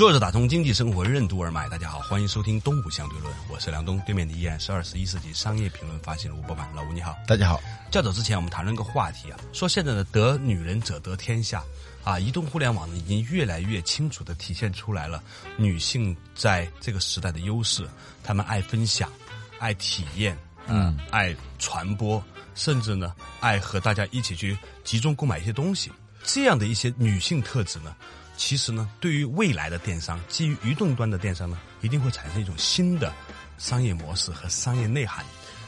坐着打通经济生活任督二脉，大家好，欢迎收听东吴相对论，我是梁东，对面的依然是二十一世纪商业评论发行人吴伯凡，老吴你好，大家好。较早之前我们谈论个话题啊，说现在的得女人者得天下。啊，移动互联网呢，已经越来越清楚的体现出来了女性在这个时代的优势。她们爱分享，爱体验，嗯，爱传播，甚至呢，爱和大家一起去集中购买一些东西。这样的一些女性特质呢，其实呢，对于未来的电商，基于移动端的电商呢，一定会产生一种新的商业模式和商业内涵。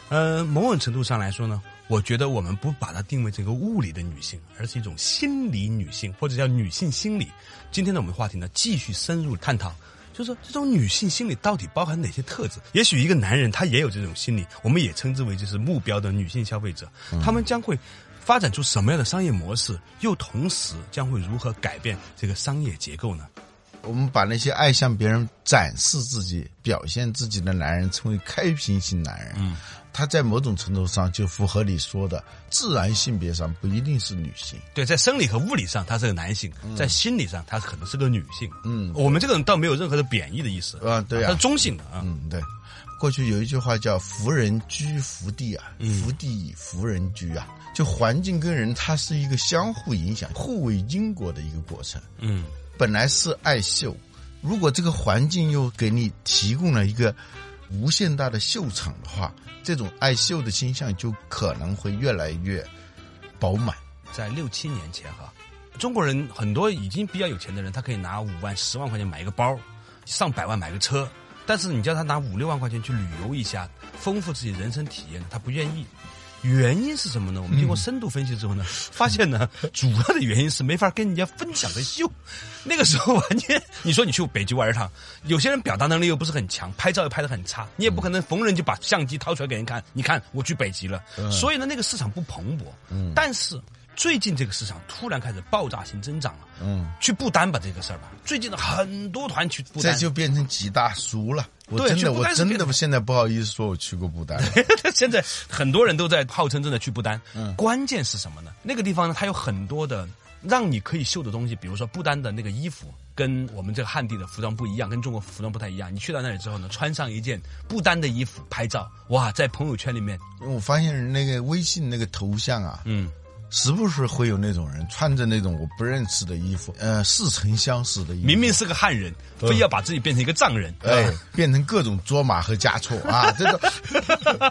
呃，某种程度上来说呢。我觉得我们不把它定位成一个物理的女性，而是一种心理女性，或者叫女性心理。今天的我们话题呢，继续深入探讨，就是说这种女性心理到底包含哪些特质？也许一个男人他也有这种心理，我们也称之为就是目标的女性消费者，他们将会发展出什么样的商业模式？又同时将会如何改变这个商业结构呢？我们把那些爱向别人展示自己、表现自己的男人称为开瓶型男人。嗯。他在某种程度上就符合你说的自然性别上不一定是女性，对，在生理和物理上他是个男性，在心理上他可能是个女性。嗯，我们这个人倒没有任何的贬义的意思啊，对啊，他是中性的啊。嗯，对。过去有一句话叫“福人居福地啊，福地以福人居啊”，就环境跟人它是一个相互影响、互为因果的一个过程。嗯，本来是爱秀，如果这个环境又给你提供了一个无限大的秀场的话。这种爱秀的倾向就可能会越来越饱满。在六七年前，哈，中国人很多已经比较有钱的人，他可以拿五万、十万块钱买一个包，上百万买个车。但是你叫他拿五六万块钱去旅游一下，丰富自己人生体验，他不愿意。原因是什么呢？我们经过深度分析之后呢，发现呢，主要的原因是没法跟人家分享的秀。那个时候完全，你说你去北极玩一趟，有些人表达能力又不是很强，拍照又拍的很差，你也不可能逢人就把相机掏出来给人看。你看我去北极了，所以呢，那个市场不蓬勃。但是。最近这个市场突然开始爆炸性增长了，嗯，去不丹吧这个事儿吧，最近的很多团去不丹，这就变成几大叔了。我真的，我真的现在不好意思说我去过不丹。现在很多人都在号称真的去不丹，嗯，关键是什么呢？那个地方呢，它有很多的让你可以秀的东西，比如说不丹的那个衣服跟我们这个汉地的服装不一样，跟中国服装不太一样。你去到那里之后呢，穿上一件不丹的衣服拍照，哇，在朋友圈里面，我发现那个微信那个头像啊，嗯。时不时会有那种人穿着那种我不认识的衣服，呃，似曾相识的衣服，明明是个汉人，非要把自己变成一个藏人，哎，变成各种卓玛和加措啊，这个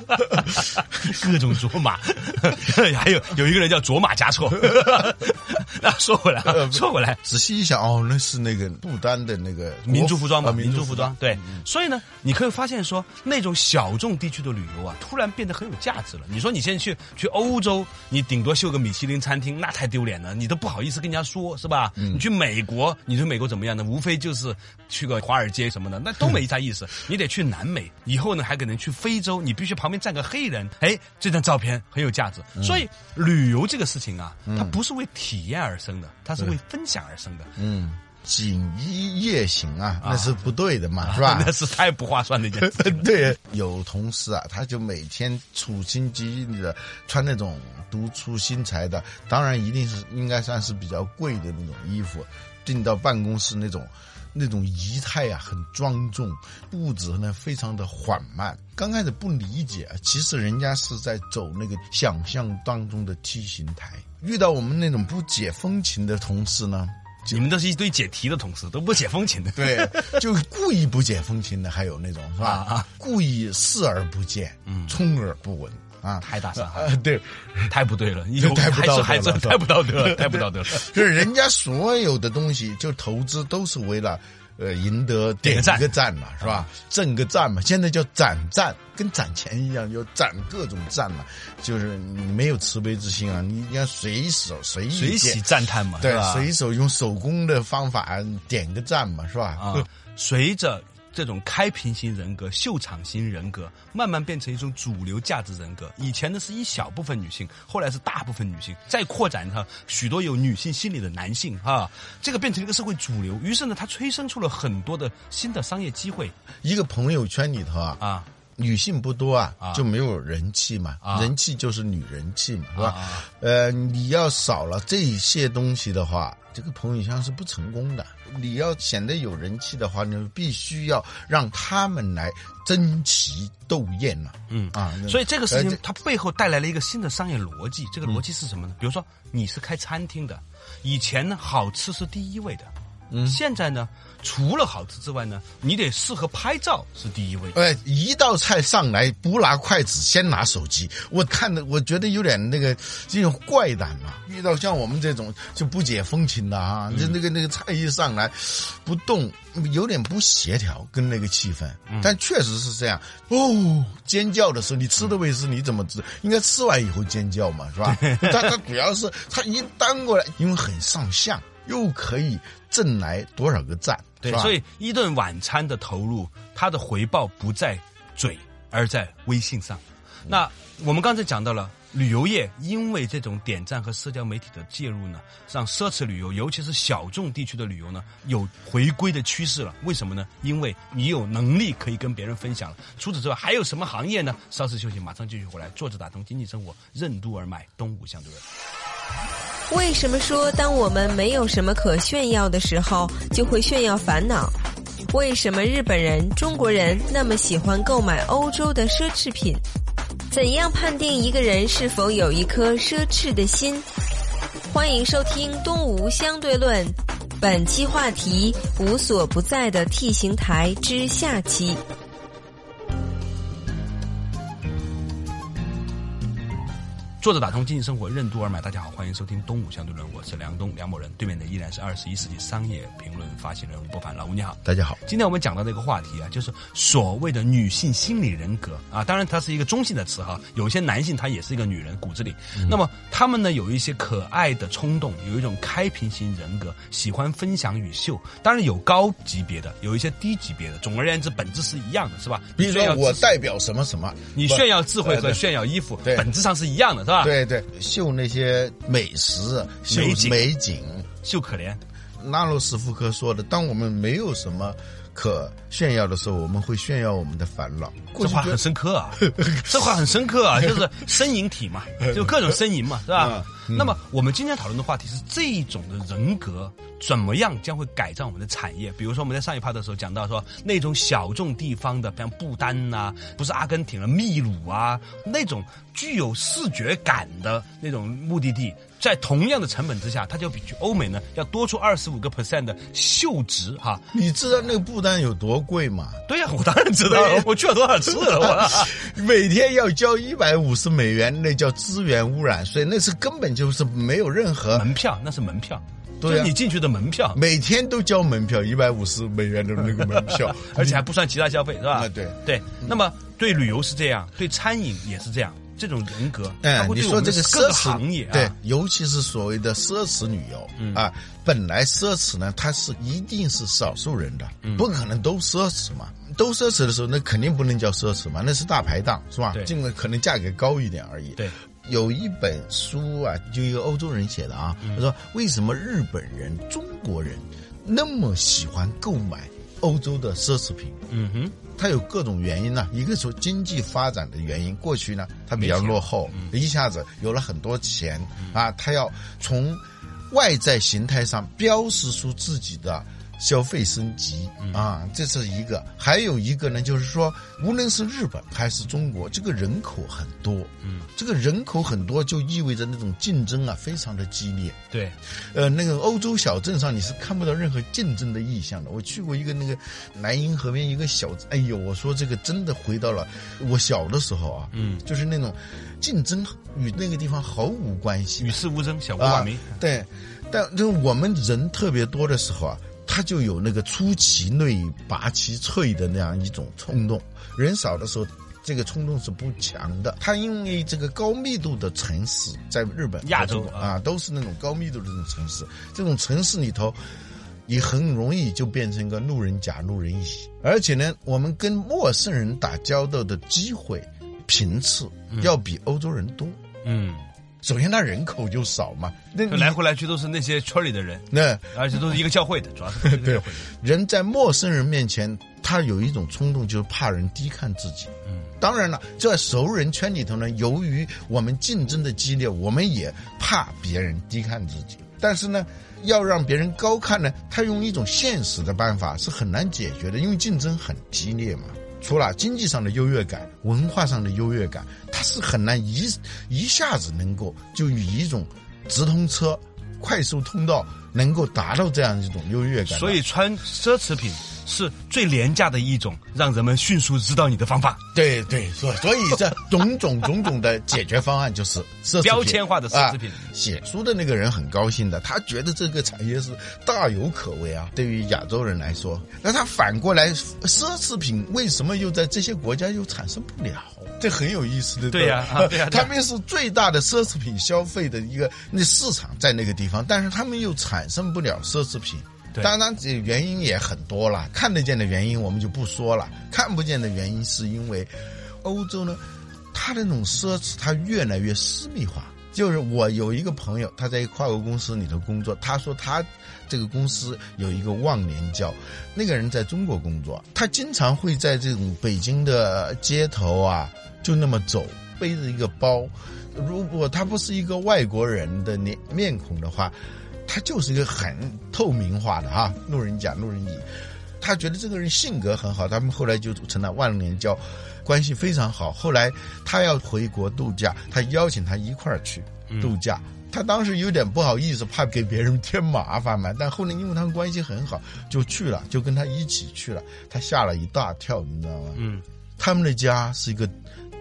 各种卓玛，还有有一个人叫卓玛加措。那说回来，说回来，仔细一想，哦，那是那个不丹的那个民族服装吧？民族服装，对。所以呢，你可以发现说，那种小众地区的旅游啊，突然变得很有价值了。你说你现在去去欧洲，你顶多秀个米。米其林餐厅那太丢脸了，你都不好意思跟人家说，是吧？你去美国，你去美国怎么样呢？无非就是去个华尔街什么的，那都没啥意思。你得去南美，以后呢还可能去非洲，你必须旁边站个黑人，哎，这张照片很有价值。所以旅游这个事情啊，它不是为体验而生的，它是为分享而生的。嗯。锦衣夜行啊，那是不对的嘛，是吧？那是太不划算的一件事。对，有同事啊，他就每天处心积虑的穿那种独出心裁的，当然一定是应该算是比较贵的那种衣服，进到办公室那种那种仪态啊，很庄重，步子呢非常的缓慢。刚开始不理解，其实人家是在走那个想象当中的梯形台。遇到我们那种不解风情的同事呢？你们都是一堆解题的同事，都不解风情的。对，就故意不解风情的，还有那种是吧？啊，故意视而不见，嗯，充耳不闻啊，太大伤害。对，太不对了，太不道德，太不道德了，太不道德了。就是人家所有的东西，就投资都是为了。呃赢得点个赞一个赞嘛，是吧？挣个赞嘛，现在叫攒赞，跟攒钱一样，就攒各种赞嘛。就是你没有慈悲之心啊，你要随手随意随喜赞叹嘛，对吧？随手用手工的方法点个赞嘛，是吧？啊，随着这种开屏型人格、秀场型人格慢慢变成一种主流价值人格。以前呢是一小部分女性，后来是大部分女性，再扩展它许多有女性心理的男性啊，这个变成一个社会主流。于是呢，它催生出了很多的新的商业机会一个朋友圈里头啊，啊女性不多啊，啊就没有人气嘛，啊人气就是女人气嘛，是吧？啊呃，你要少了这些东西的话，这个朋友圈是不成功的。你要显得有人气的话，你必须要让他们来争奇斗艳了、嗯啊，所以这个事呃情它背后带来了一个新的商业逻辑。这个逻辑是什么呢？比如说你是开餐厅的，以前呢好吃是第一位的，嗯，现在呢除了好吃之外呢，你得适合拍照是第一位。哎，一道菜上来不拿筷子，先拿手机，我看的我觉得有点那个这种怪诞嘛。遇到像我们这种就不解风情的啊，嗯就那个那个菜一上来不动，有点不协调跟那个气氛。嗯但确实是这样哦，尖叫的时候你吃的位置你怎么知？应该吃完以后尖叫嘛，是吧？但他主要是它一端过来，因为很上相，又可以挣来多少个赞，对，吧所以一顿晚餐的投入，它的回报不在嘴，而在微信上。那我们刚才讲到了旅游业，因为这种点赞和社交媒体的介入呢，让奢侈旅游，尤其是小众地区的旅游呢，有回归的趋势了。为什么呢？因为你有能力可以跟别人分享了。除此之外，还有什么行业呢？稍事休息，马上继续回来。坐着打通经济生活，任督二脉，东吴相对论。为什么说当我们没有什么可炫耀的时候，就会炫耀烦恼？为什么日本人、中国人那么喜欢购买欧洲的奢侈品？怎样判定一个人是否有一颗奢侈的心？欢迎收听《东吴相对论》，本期话题：无所不在的 T 型台之下期。坐着打通经济生活，任督二脉。大家好，欢迎收听《东吴相对论》，我是梁东梁某人，对面的依然是二十一世纪商业评论发行人吴伯凡。老吴你好，大家好。今天我们讲到这个话题啊，就是所谓的女性心理人格啊，当然它是一个中性的词哈，有一些男性他也是一个女人骨子里，那么他们呢有一些可爱的冲动，有一种开屏型人格，喜欢分享与秀，当然有高级别的，有一些低级别的，总而言之本质是一样的，是吧？比如说我代表什么什么，你炫耀智慧和炫耀衣服，本质上是一样的，是吧？，对对，秀那些美食、秀美景。秀可怜。拉罗斯福科说的：“当我们没有什么可炫耀的时候，我们会炫耀我们的烦恼。”这话很深刻啊，这话很深刻啊，就是呻吟体嘛，就各种呻吟嘛，是吧？那么我们今天讨论的话题是这一种的人格怎么样将会改造我们的产业？比如说我们在上一趴的时候讲到说，那种小众地方的，像不丹呐、不是阿根廷了，秘鲁啊，那种具有视觉感的那种目的地。在同样的成本之下，它就比去欧美呢要多出二十五个 percent 的秀值哈。你知道那个不丹有多贵吗？对呀、我当然知道了，我去了多少次了，我。每天要交一百五十美元，那叫资源污染税，那是根本就是没有任何门票那是门票，对啊就是你进去的门票，每天都交门票，一百五十美元的那个门票，而且还不算其他消费，是吧？啊对对。那么对旅游是这样，对餐饮也是这样，这种人格，哎，你说这个奢侈行业啊，对，尤其是所谓的奢侈旅游、嗯啊，本来奢侈呢，它是一定是少数人的，嗯不可能都奢侈嘛。都奢侈的时候，那肯定不能叫奢侈嘛，那是大排档，是吧对？尽管可能价格高一点而已。对，有一本书啊，就一个欧洲人写的啊，嗯他说为什么日本人、中国人那么喜欢购买欧洲的奢侈品？嗯哼，它有各种原因呢、一个是经济发展的原因，过去呢它比较落后，一下子有了很多钱啊，它要从外在形态上标识出自己的。消费升级啊，这是一个；还有一个呢，就是说，无论是日本还是中国，这个人口很多，嗯，这个人口很多就意味着那种竞争啊非常的激烈，对，呃，那个欧洲小镇上你是看不到任何竞争的意向的。我去过一个那个莱茵河边一个小，哎呦，我说这个真的回到了我小的时候啊，嗯，就是那种竞争与那个地方毫无关系。与世无争，小国啊瓦梅，，对，但就是我们人特别多的时候啊。他就有那个出其内拔其萃的那样一种冲动。人少的时候，这个冲动是不强的。他因为这个高密度的城市，在日本、亚洲啊啊，都是那种高密度的这种城市。这种城市里头，你很容易就变成一个路人甲、路人乙。而且呢，我们跟陌生人打交道的机会频次要比欧洲人多。嗯，首先，他人口就少嘛，那你来回来去都是那些村里的人，那而且都是一个教会的，主要是 对。人在陌生人面前，他有一种冲动，就是怕人低看自己。嗯，当然了，在熟人圈里头呢，由于我们竞争的激烈，我们也怕别人低看自己。但是呢，要让别人高看呢，他用一种现实的办法是很难解决的，因为竞争很激烈嘛。除了经济上的优越感、文化上的优越感，他是很难一一下子能够就以一种直通车、快速通道能够达到这样一种优越感。所以穿奢侈品是最廉价的一种让人们迅速知道你的方法。对对，所所以这种种种种的解决方案就是奢侈品标签化的奢侈品写书的那个人很高兴的，他觉得这个产业是大有可为啊。对于亚洲人来说，那他反过来，奢侈品为什么又在这些国家又产生不了？这很有意思的。对呀啊对呀对呀他们是最大的奢侈品消费的一个那市场在那个地方，但是他们又产生不了奢侈品。当然，这原因也很多了。看得见的原因我们就不说了，看不见的原因是因为欧洲呢，它的那种奢侈它越来越私密化。就是我有一个朋友，他在一跨国公司里头工作，他说他这个公司有一个忘年交，那个人在中国工作，他经常会在这种北京的街头啊，就那么走，背着一个包。如果他不是一个外国人的脸面孔的话，他就是一个很透明化的哈，路人甲、路人乙。他觉得这个人性格很好，他们后来就组成了万年交，关系非常好。后来他要回国度假，他邀请他一块儿去度假。他当时有点不好意思，怕给别人添麻烦嘛。但后来因为他们关系很好，就去了，就跟他一起去了。他吓了一大跳，你知道吗？嗯，他们的家是一个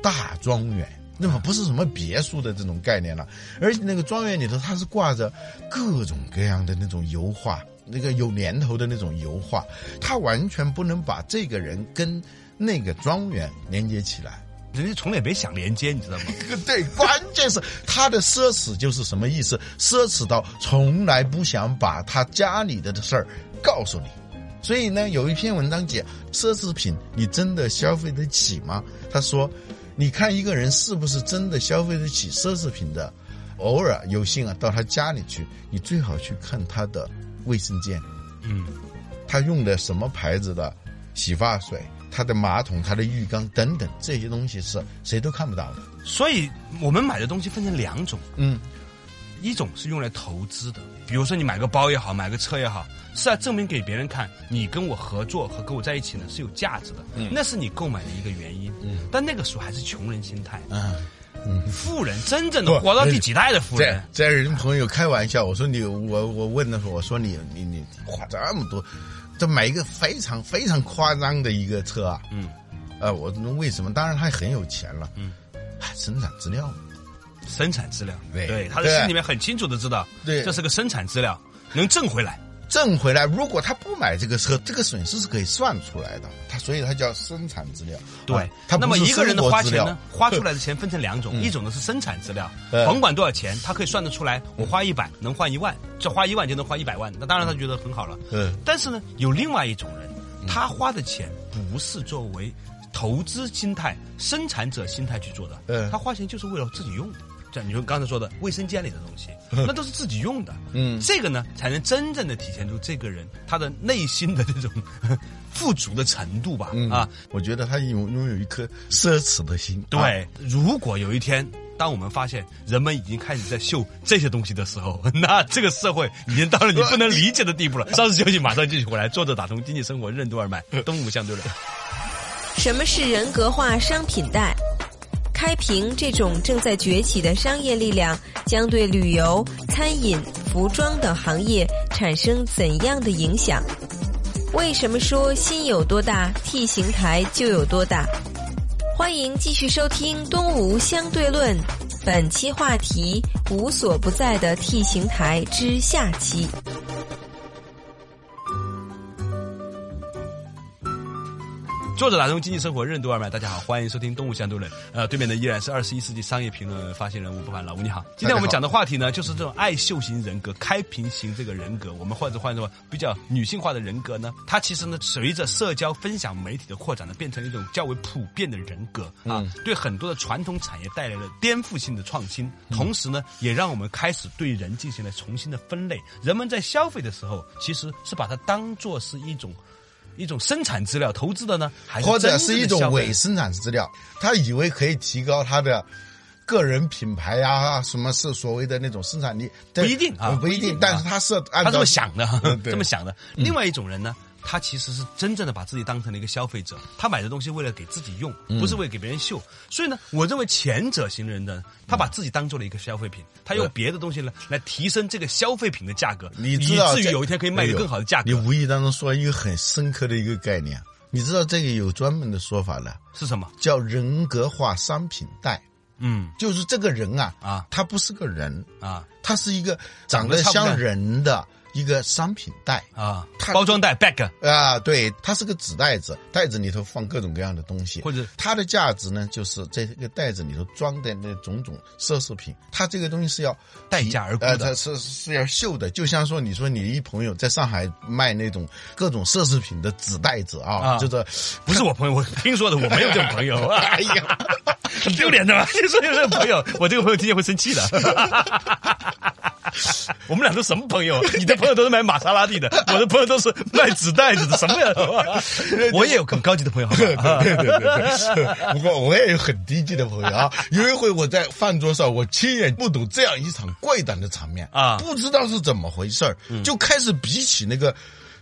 大庄园，那么不是什么别墅的这种概念了，而且那个庄园里头它是挂着各种各样的那种油画，那个有年头的那种油画，他完全不能把这个人跟那个庄园连接起来。人家从来没想连接，你知道吗？对，关键是他的奢侈就是什么意思？奢侈到从来不想把他家里的事儿告诉你。所以呢，有一篇文章讲奢侈品，你真的消费得起吗？他说，你看一个人是不是真的消费得起奢侈品的，偶尔有幸啊到他家里去，你最好去看他的卫生间，嗯，他用的什么牌子的洗发水，他的马桶、他的浴缸等等这些东西是谁都看不到的。所以我们买的东西分成两种，嗯，一种是用来投资的，比如说你买个包也好，买个车也好，是要证明给别人看，你跟我合作和跟我在一起呢是有价值的，那是你购买的一个原因。嗯，但那个时候还是穷人心态，嗯，富人真正的活到第几代的富这人，在人朋友开玩笑，我说你我我问的时候，我说你你你花这么多，这买一个非常非常夸张的一个车啊，嗯，呃，我说为什么？当然他很有钱了，嗯，生产资料，生产资料，对他的心里面很清楚的知道，对这是个生产资料，能挣回来。挣回来。如果他不买这个车，这个损失是可以算出来的。他所以他叫生产资料，对那么一个人的花钱呢，花出来的钱分成两种，一种呢是生产资料，嗯甭管多少钱，他可以算得出来，我花一百能换一万，这花一万就能换一百万，那当然他觉得很好了。嗯但是呢，有另外一种人，他花的钱不是作为投资心态、生产者心态去做的，嗯他花钱就是为了自己用的。像你说刚才说的卫生间里的东西，那都是自己用的。嗯这个呢，才能真正的体现出这个人他的内心的这种 富足的程度吧。嗯啊，，我觉得他拥拥有一颗奢侈的心。啊对，如果有一天，当我们发现人们已经开始在秀这些东西的时候，那这个社会已经到了你不能理解的地步了。稍事休息，马上继续回来。坐着打通经济生活任督二脉，东吴相对论。什么是人格化商品贷？开平这种正在崛起的商业力量，将对旅游、餐饮、服装等行业产生怎样的影响？为什么说心有多大，T 形台就有多大？欢迎继续收听《东吴相对论》，本期话题：无所不在的 T 形台之下期。作者打通经济生活任督二脉，大家好，欢迎收听《动物相对论》。呃，对面的依然是二十一世纪商业评论发行人吴不凡老吴，你好。今天我们讲的话题呢，就是这种爱秀型人格、开屏型这个人格，我们或者换作比较女性化的人格呢，它其实呢，随着社交分享媒体的扩展呢，变成一种较为普遍的人格啊，对很多的传统产业带来了颠覆性的创新，同时呢，也让我们开始对人进行了重新的分类。人们在消费的时候，其实是把它当做是一种。一种生产资料投资的呢，还是或者是一种伪生产资料，他以为可以提高他的个人品牌呀、什么是所谓的那种生产力，不一定啊不一定，但是他是按照他这么想的这么想的。另外一种人呢，他其实是真正的把自己当成了一个消费者，他买的东西为了给自己用，嗯不是为给别人秀。所以呢，我认为前者型人呢，他把自己当做了一个消费品，他用别的东西呢来提升这个消费品的价格，你知道以至于有一天可以卖个更好的价格。你无意当中说一个很深刻的一个概念，你知道这个有专门的说法的，是什么？叫人格化商品贷，嗯就是这个人啊啊他不是个人，啊他是一个长得像人的一个商品袋。啊，他包装袋 bag 啊，对，它是个纸袋子，袋子里头放各种各样的东西，或者它的价值呢，就是在这个袋子里头装的那种种奢侈品，它这个东西是要待价而沽呃，的它是是要秀的，就像说你说你一朋友在上海卖那种各种奢侈品的纸袋子啊，啊就是不是我朋友，我听说的，我没有这种朋友。哎呀，很丢脸的吧？你说有这个朋友，我这个朋友听见会生气的。我们俩都什么朋友？你的朋友都是买玛莎拉蒂的，我的朋友都是卖纸袋子的，什么呀？我也有很高级的朋友，对对对对，不过我也有很低级的朋友啊。有一回我在饭桌上，我亲眼目睹这样一场怪诞的场面啊不知道是怎么回事儿，就开始比起那个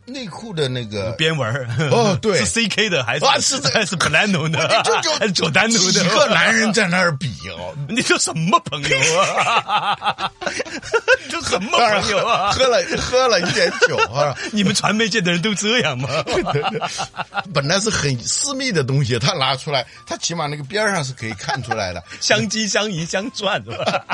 内裤的那个边纹哦对 是 CK 的还是啊是这 还是普兰奴的？就 就还是佐丹奴的？几个男人在那儿比哦，你这什么朋友啊？这什么朋友啊？喝了喝了一点酒啊，你们传媒界的人都这样吗？本来是很私密的东西，他拿出来，他起码那个边儿上是可以看出来的。相机相迎相赚是吧？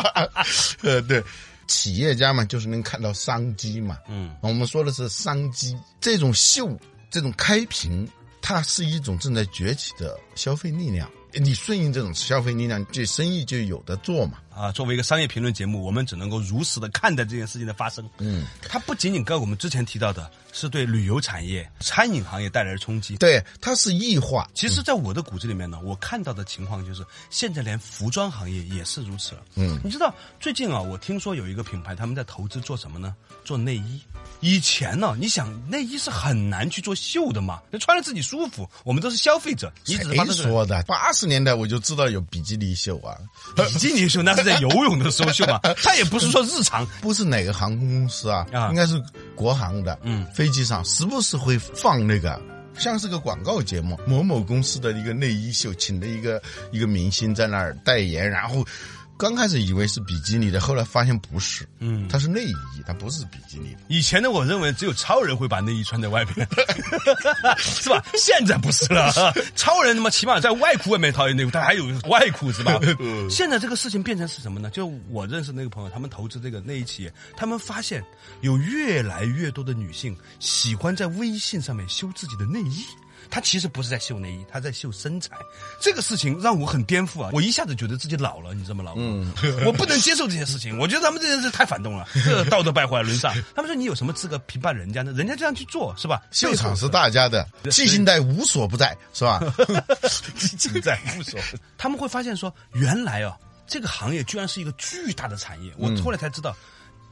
呃，对，企业家嘛，就是能看到商机嘛。嗯，我们说的是商机，这种秀，这种开屏，它是一种正在崛起的消费力量。你顺应这种消费力量，这生意就有的做嘛。啊，作为一个商业评论节目，我们只能够如实的看待这件事情的发生。嗯，它不仅仅跟我们之前提到的，是对旅游产业、餐饮行业带来的冲击。对，它是异化。其实，在我的骨子里面呢，我看到的情况就是，现在连服装行业也是如此了。嗯你知道最近啊，我听说有一个品牌他们在投资做什么呢？做内衣。以前呢，你想内衣是很难去做秀的嘛，就穿着自己舒服，我们都是消费者，你只是谁这个说的？八十年代我就知道有比基尼秀啊，比基尼秀，那是在游泳的时候秀嘛，他也不是说日常。不是哪个航空公司啊，啊应该是国航的，嗯飞机上时不时会放那个。像是个广告节目，某某公司的一个内衣秀，请的一个一个明星在那儿代言，然后刚开始以为是比基尼的，后来发现不是，嗯它是内衣，它不是比基尼的。以前呢，我认为只有超人会把内衣穿在外面，是吧？现在不是了，超人他妈起码在外裤外面套一内裤，他还有外裤是吧？现在这个事情变成是什么呢？就我认识那个朋友，他们投资这个内衣企业，他们发现有越来越多的女性喜欢在微信上面修自己的内衣。她其实不是在秀内衣，他在秀身材。这个事情让我很颠覆啊！我一下子觉得自己老了，你知道吗？老嗯，我不能接受这些事情。我觉得他们这件事太反动了，这道德败坏沦丧。他们说你有什么资格评判人家呢？人家这样去做是吧？秀场是大家的，记性带无所不在，是吧？尽在无所谓。他们会发现说，原来啊，这个行业居然是一个巨大的产业。我后来才知道。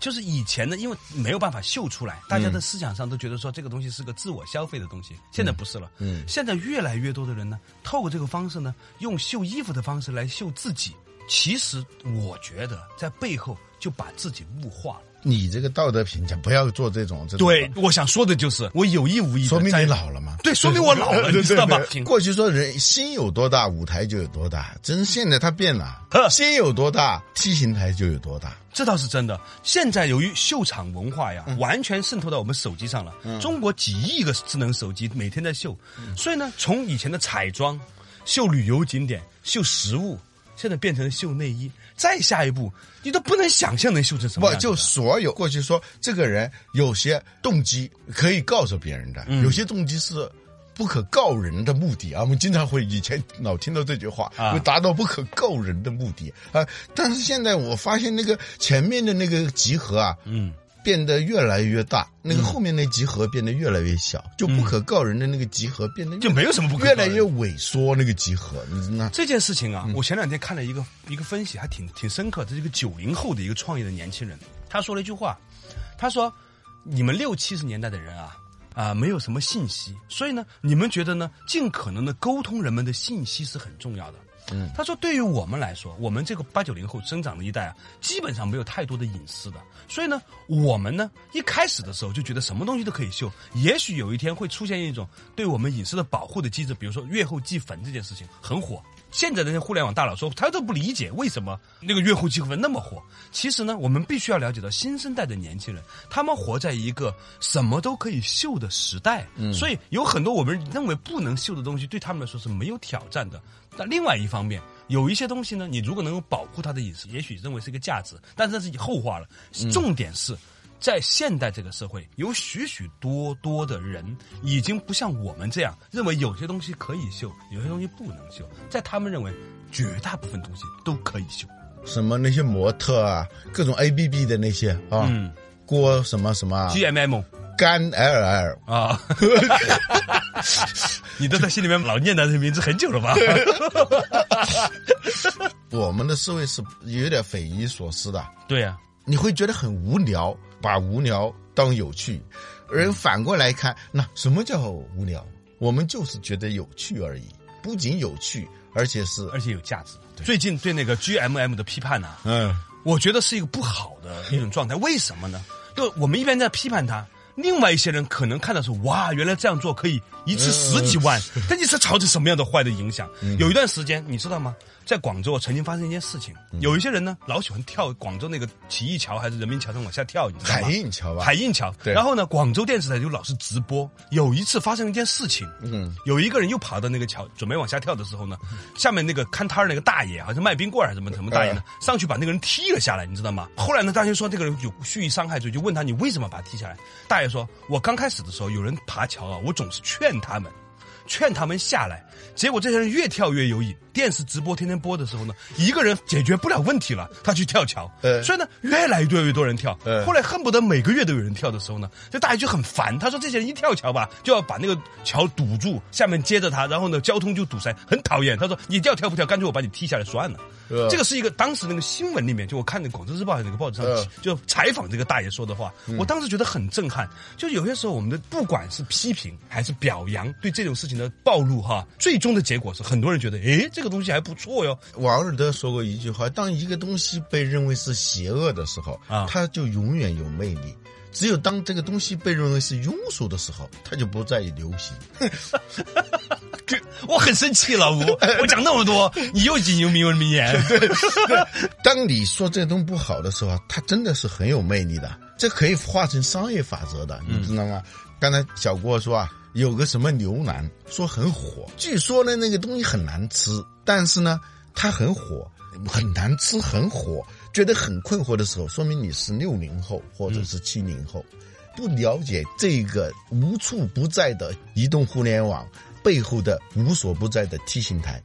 就是以前呢，因为没有办法秀出来，大家的思想上都觉得说这个东西是个自我消费的东西。现在不是了，嗯现在越来越多的人呢，透过这个方式呢，用秀衣服的方式来秀自己。其实我觉得在背后就把自己物化了。你这个道德评价不要做这种这种，对，我想说的就是，我有意无意说明你老了嘛。对，说明我老了，你知道吗？过去说人心有多大，舞台就有多大，真现在它变了，心有多大梯形台就有多大。这倒是真的。现在由于秀场文化呀，完全渗透到我们手机上了。中国几亿个智能手机每天在秀，所以呢，从以前的彩妆、秀旅游景点、秀食物，现在变成了秀内衣。再下一步，你都不能想象能修成什么不。就所有过去说这个人有些动机可以告诉别人的，有些动机是不可告人的目的啊。我们经常会以前老听到这句话，啊会达到不可告人的目的啊。但是现在我发现那个前面的那个集合啊，嗯，变得越来越大，那个后面那集合变得越来越小，就不可告人的那个集合变得越就没有什么不可越告人来越萎缩，那个集合，你知道？这件事情啊，我前两天看了一个一个分析，还挺挺深刻。这是一个九零后的一个创业的年轻人，他说了一句话，他说：“你们六七十年代的人啊。”啊，没有什么信息，所以呢，你们觉得呢？尽可能的沟通人们的信息是很重要的。嗯，他说，对于我们来说，我们这个八九零后生长的一代啊，基本上没有太多的隐私的，所以呢，我们呢一开始的时候就觉得什么东西都可以秀，也许有一天会出现一种对我们隐私的保护的机制，比如说月后祭坟这件事情很火。现在的那些互联网大佬说，他都不理解为什么那个月后祭坟那么火。其实呢，我们必须要了解到新生代的年轻人，他们活在一个什么都可以秀的时代，嗯所以有很多我们认为不能秀的东西，对他们来说是没有挑战的。但另外一方面，有一些东西呢，你如果能够保护他的隐私，也许认为是一个价值，但是那是后话了。重点是。在现代这个社会，有许许多多的人已经不像我们这样认为有些东西可以秀，有些东西不能秀。在他们认为，绝大部分东西都可以秀。什么那些模特啊，各种 A B B 的那些啊，嗯郭什么什么啊 G M M 干 L L，啊，你都在心里面老念他的名字很久了吧？我们的社会是有点匪夷所思的，对呀、你会觉得很无聊，把无聊当有趣，而反过来看，那什么叫无聊？我们就是觉得有趣而已，不仅有趣，而且是而且有价值。最近对那个 G M M 的批判呢、嗯，我觉得是一个不好的一种状态。为什么呢？就我们一边在批判他，另外一些人可能看到是哇，原来这样做可以一次十几万，但你是造成什么样的坏的影响？有一段时间你知道吗？在广州曾经发生一件事情，有一些人呢老喜欢跳广州那个起义桥还是人民桥上往下跳，你知道吗？海印桥吧，海印桥。对然后呢，广州电视台就老是直播。有一次发生一件事情，嗯，有一个人又跑到那个桥，准备往下跳的时候呢，下面那个看摊儿那个大爷，好像卖冰棍儿还是什么什么大爷呢，上去把那个人踢了下来，你知道吗？后来呢，大家说这个人有蓄意伤害罪，就问他你为什么把他踢下来？大爷说，我刚开始的时候有人爬桥啊，我总是劝他们。劝他们下来，结果这些人越跳越有瘾。电视直播天天播的时候呢，一个人解决不了问题了，他去跳桥，呃所以呢，越来越越多人跳。呃后来恨不得每个月都有人跳的时候呢，这大爷就很烦。他说这些人一跳桥吧，就要把那个桥堵住，下面接着他，然后呢，交通就堵塞，很讨厌。他说你要跳不跳，干脆我把你踢下来算了。呃这个是一个当时那个新闻里面，就我看那个《广州日报》那个报纸上、呃就采访这个大爷说的话，我当时觉得很震撼。就有些时候我们的不管是批评还是表扬，对这种事情的暴露哈，最终的结果是很多人觉得，诶，这个东西还不错哟。王尔德说过一句话：当一个东西被认为是邪恶的时候，啊它就永远有魅力；只有当这个东西被认为是庸俗的时候，它就不再流行。我很生气，老吴，我讲那么多，你又引用名文名言。当你说这个东西不好的时候，它真的是很有魅力的，这可以化成商业法则的，你知道吗？刚才小郭说啊，有个什么牛腩说很火，据说呢那个东西很难吃，但是呢它很火，很难吃很火，觉得很困惑的时候，说明你是六零后或者是七零后，不了解这个无处不在的移动互联网背后的无所不在的 T 形台。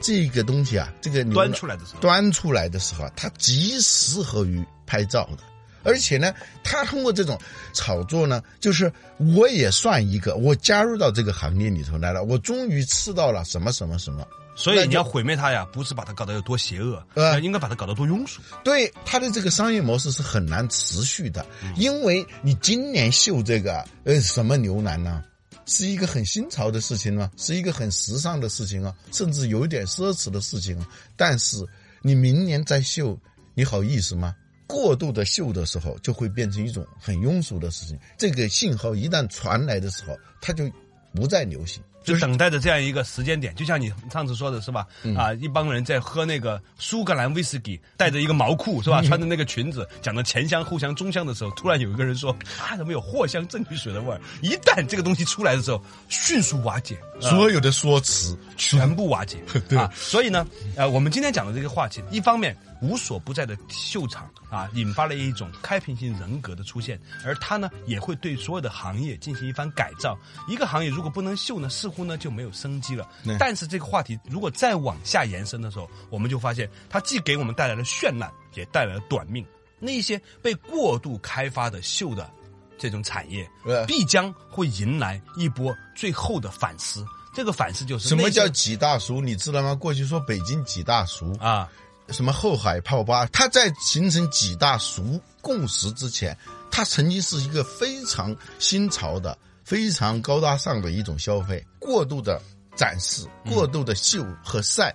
这个东西啊，这个牛端出来的时候端出来的时候啊，它极适合于拍照的。而且呢，他通过这种炒作呢，就是我也算一个，我加入到这个行业里头来了，我终于吃到了什么什么什么。所以你要毁灭他呀，不是把他搞得有多邪恶，呃应该把他搞得多庸俗。对他的这个商业模式是很难持续的，因为你今年秀这个呃什么牛腩呢，是一个很新潮的事情吗？是一个很时尚的事情啊，甚至有一点奢侈的事情啊。但是你明年再秀，你好意思吗？过度的秀的时候，就会变成一种很庸俗的事情。这个信号一旦传来的时候，它就不再流行。就等待着这样一个时间点，就像你上次说的是吧？嗯啊，一帮人在喝那个苏格兰威士忌，带着一个毛裤嗯是吧？穿着那个裙子，讲着前香、后香、中香的时候，突然有一个人说：“ 啊，怎么有藿香正气水的味儿？”一旦这个东西出来的时候，迅速瓦解，所有的说辞，全部瓦解 啊！所以呢，呃，我们今天讲的这个话题，一方面无所不在的秀场啊，引发了一种开瓶性人格的出现，而它呢，也会对所有的行业进行一番改造。一个行业如果不能秀呢，似乎呢就没有生机了。对但是这个话题如果再往下延伸的时候，我们就发现它既给我们带来了绚烂，也带来了短命。那一些被过度开发的秀的这种产业，必将会迎来一波最后的反思。这个反思就是什么叫几大熟？你知道吗？过去说北京几大熟，啊？什么后海泡吧，它在形成几大熟共识之前，它曾经是一个非常新潮的、非常高大上的一种消费。过度的展示、过度的秀和晒，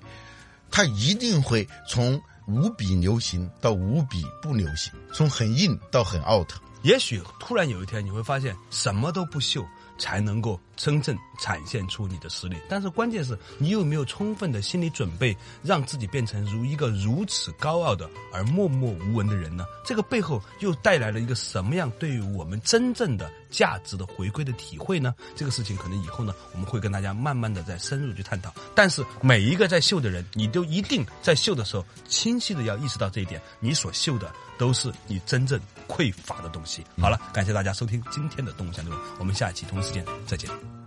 它一定会从无比流行到无比不流行，从很硬到很 out。也许突然有一天你会发现，什么都不秀，才能够真正展现出你的实力。但是关键是你有没有充分的心理准备，让自己变成如一个如此高傲的而默默无闻的人呢？这个背后又带来了一个什么样对于我们真正的价值的回归的体会呢？这个事情可能以后呢，我们会跟大家慢慢的再深入去探讨。但是每一个在秀的人，你都一定在秀的时候，清晰的要意识到这一点，你所秀的都是你真正匮乏的东西。好了，感谢大家收听今天的动物相对论，我们下一期同一时间再见。